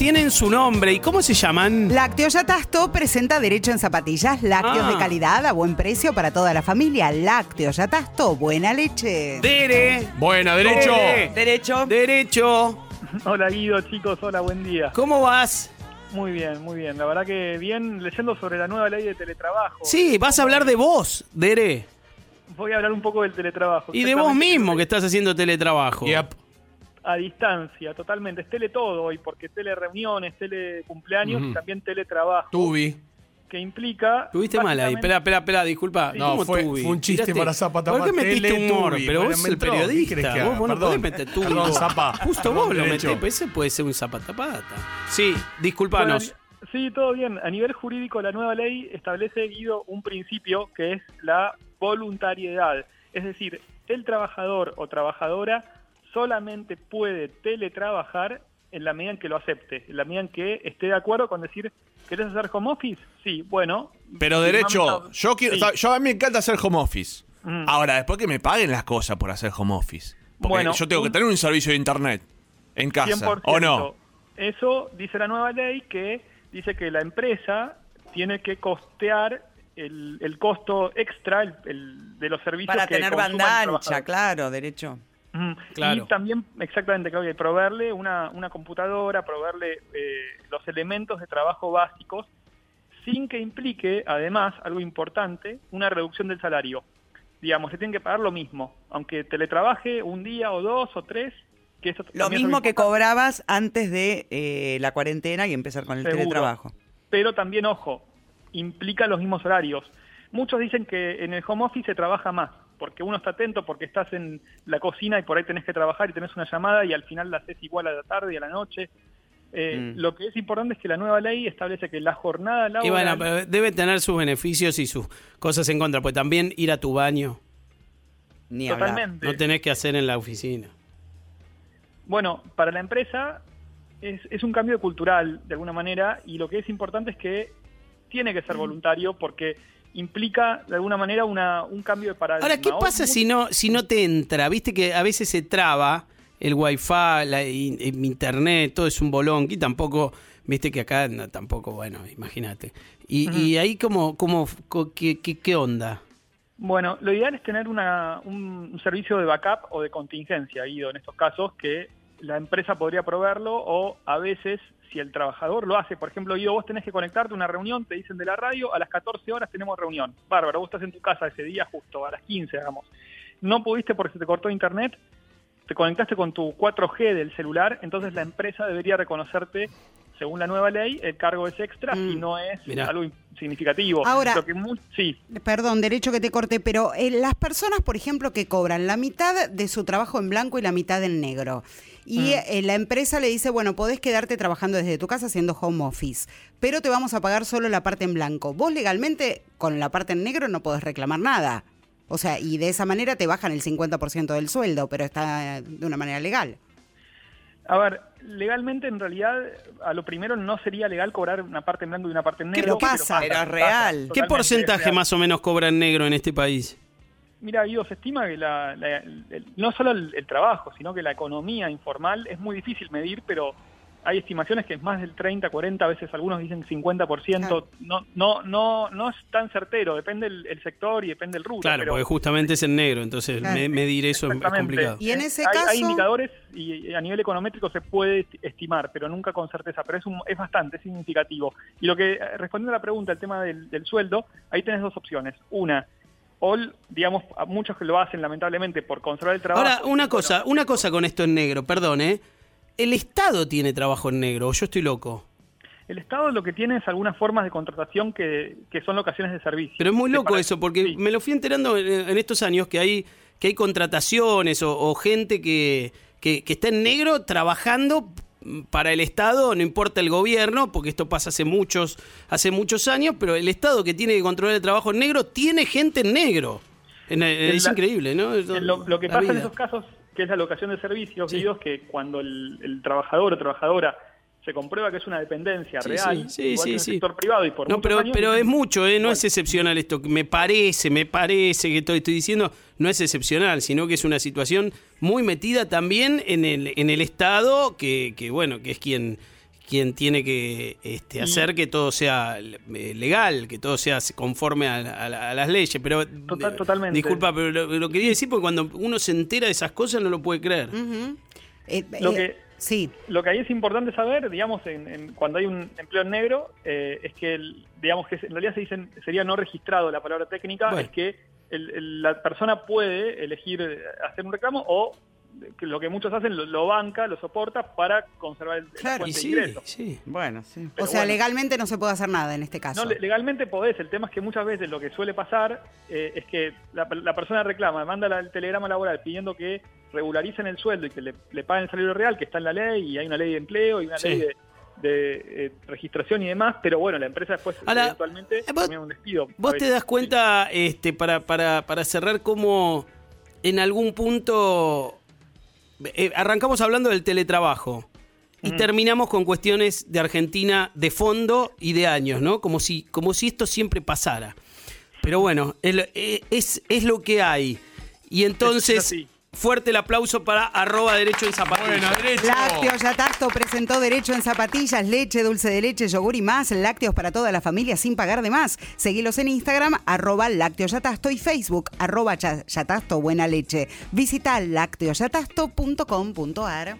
tienen su nombre. ¿Y cómo se llaman? Lácteos Yatasto presenta derecho en zapatillas, lácteos Ah. de calidad a buen precio para toda la familia. Lácteos Yatasto, buena leche. Dere. Buena, derecho. Dere. Derecho. Derecho. Hola Guido, chicos, hola, buen día. ¿Cómo vas? Muy bien, muy bien. La verdad que bien, leyendo sobre la nueva ley de teletrabajo. Sí, vas a hablar de vos, Dere. Voy a hablar un poco del teletrabajo. Y de vos mismo que estás haciendo teletrabajo. Yep. A distancia, totalmente. Es tele todo hoy, porque tele reuniones, tele cumpleaños Ujú. y también teletrabajo. Tubi. Que implica... Tuviste mal ahí. Espera, espera, espera, disculpa. No, ¿Cómo fue- fue un chiste Tiraste- para Zapata, ¿Por qué metiste humor? Pero bueno, vos el entró. ¿Qué periodista. que Vos, haga? vos no Perdón. podés meter tubi. Perdón, Zapa. Justo Perdón, vos lo metés. pues Ese puede ser un zapatapata. Sí, Bueno, disculpanos. sí, todo bien. A nivel jurídico, la nueva ley establece, Guido, un principio que es la voluntariedad. Es decir, el trabajador o trabajadora solamente puede teletrabajar en la medida en que lo acepte, en la medida en que esté de acuerdo con decir, ¿querés hacer home office? Sí, bueno. Pero derecho, yo quiero, Sí. yo a mí me encanta hacer home office. Mm. Ahora, después que me paguen las cosas por hacer home office. Porque Bueno, yo tengo que tener un servicio de internet en casa. 100%. ¿O no? Eso dice la nueva ley que dice que la empresa tiene que costear el, el costo extra el- el- de los servicios Para que tener banda ancha, claro, derecho. Mm, Claro. Y también, exactamente, que proveerle una, una computadora, proveerle eh, los elementos de trabajo básicos, sin que implique, además, algo importante, una reducción del salario. Digamos, se tienen que pagar lo mismo, aunque teletrabaje un día o dos o tres, que eso Lo mismo que cobrabas antes de eh, la cuarentena y empezar con el Seguro. teletrabajo. pero también, ojo, implica los mismos horarios. Muchos dicen que en el home office se trabaja más, porque uno está atento, porque estás en la cocina y por ahí tenés que trabajar y tenés una llamada y al final la haces igual a la tarde y a la noche. Eh, Mm. Lo que es importante es que la nueva ley establece que la jornada laboral... Y bueno, pero debe tener sus beneficios y sus cosas en contra. Pues también ir a tu baño Ni hablar. totalmente. no tenés que hacer en la oficina. Bueno, para la empresa es, es un cambio cultural, de alguna manera, y lo que es importante es que tiene que ser voluntario porque implica, de alguna manera, una, un cambio de paradigma. Ahora, ¿qué pasa si no, si no te entra? Viste que a veces se traba el wifi, la in- internet, todo es un bolón. Y tampoco, viste que acá no, tampoco, bueno, imagínate. Y, y ahí como, como, co- ¿qué, qué, qué onda? Bueno, lo ideal es tener una, un, un servicio de backup o de contingencia, Guido, en estos casos, que la empresa podría proveerlo o a veces, si el trabajador lo hace, por ejemplo, Guido, vos tenés que conectarte a una reunión, te dicen de la radio, a las 14 horas tenemos reunión. Bárbaro, vos estás en tu casa ese día justo, a las 15, digamos. No pudiste porque se te cortó internet, te conectaste con tu 4G del celular, entonces la empresa debería reconocerte, según la nueva ley, el cargo es extra Mm, si no es mirá. algo significativo. Ahora- Lo que mu- sí, Perdón, derecho que te corte, pero eh, las personas, por ejemplo, que cobran la mitad de su trabajo en blanco y la mitad en negro, y eh, la empresa le dice, bueno, podés quedarte trabajando desde tu casa haciendo home office, pero te vamos a pagar solo la parte en blanco. Vos legalmente, con la parte en negro, no podés reclamar nada. O sea, y de esa manera te bajan el 50% del sueldo, pero está de una manera legal. A ver, legalmente en realidad a lo primero no sería legal cobrar una parte en blanco y una parte en ¿Qué negro. pasa? Pero es real. ¿Qué porcentaje real. más o menos cobra en negro en este país? Mira, Guido, se estima que la- la- el- no solo el, el trabajo, sino que la economía informal es muy difícil medir, pero hay estimaciones que es más del 30, 40, a veces algunos dicen 50%. Claro. No, no, no, no es tan certero, depende el, el sector y depende el rubro. Claro, pero porque justamente es en negro, entonces Claro. me- medir eso es- complicado. Y en ese hay, hay caso- indicadores y a nivel econométrico se puede esti- estimar, pero nunca con certeza, pero es, un- es bastante significativo. Y lo que, eh, respondiendo a la pregunta, el tema del, del sueldo, ahí tenés dos opciones. Una, o, digamos, muchos que lo hacen lamentablemente por conservar el trabajo. Ahora, una cosa, una cosa con esto en negro, perdón, ¿eh? El Estado tiene trabajo en negro, o yo estoy loco. El Estado lo que tiene es algunas formas de contratación que, que son locaciones de servicio. Pero es muy loco eso, porque sí. me lo fui enterando en, en estos años que hay, que hay contrataciones o, o gente que, que, que está en negro trabajando para el Estado, no importa el gobierno, porque esto pasa hace muchos, hace muchos años, pero el Estado que tiene que controlar el trabajo en negro tiene gente en negro. En- es la- increíble, ¿no? Lo, lo que pasa en esos casos, que es la locación de servicios, Sí. Es que cuando el, el trabajador o trabajadora se comprueba que es una dependencia Sí, real, sí, sí, igual sí, que en el sí. sector privado y por No, pero, años, pero es mucho, ¿eh? no Bueno. es excepcional esto. Me parece, me parece que estoy, estoy diciendo, no es excepcional, sino que es una situación muy metida también en el, en el Estado, que, que bueno, que es quien, quien tiene que este, hacer que todo sea eh, legal, que todo sea conforme a, a- a las leyes. Pero Total- eh, totalmente. disculpa, pero lo, lo quería decir porque cuando uno se entera de esas cosas no lo puede creer. Eh, Lo que- sí, Lo que ahí es importante saber, digamos, en, en- cuando hay un empleo en negro, eh, es que, el- digamos, que en realidad se dicen, sería no registrado la palabra técnica, Bueno. es que el- el- la persona puede elegir hacer un reclamo o lo que muchos hacen lo, lo banca, lo soporta para conservar el, la Claro, Y de sí, ingreso. sí. bueno, sí. O sea, bueno. legalmente no se puede hacer nada en este caso. No, le- legalmente podés, el tema es que muchas veces lo que suele pasar eh, es que la, la persona reclama, manda la- el telegrama laboral pidiendo que regularicen el sueldo y que le, le paguen el salario real, que está en la ley, y hay una ley de empleo y una Sí. ley de, de, eh, registración y demás, pero bueno, la empresa después Ahora, eventualmente eh, vos- un despido. Vos te das cuenta, este, para, para, para cerrar, cómo en algún punto eh, arrancamos hablando del teletrabajo y terminamos con cuestiones de Argentina de fondo y de años, ¿no? Como si, como si esto siempre pasara. Pero bueno, el- eh, es, es lo que hay. Y entonces. Fuerte el aplauso para arroba derecho en zapatillas. Bueno, derecho. Lácteos Yatasto presentó Derecho en Zapatillas, leche, dulce de leche, yogur y más. Lácteos para toda la familia sin pagar de más. Seguilos en Instagram, arroba Lácteos Yatasto y Facebook, arroba Ya- Yatasto Buena Leche. Visita lácteosyatasto.com.ar.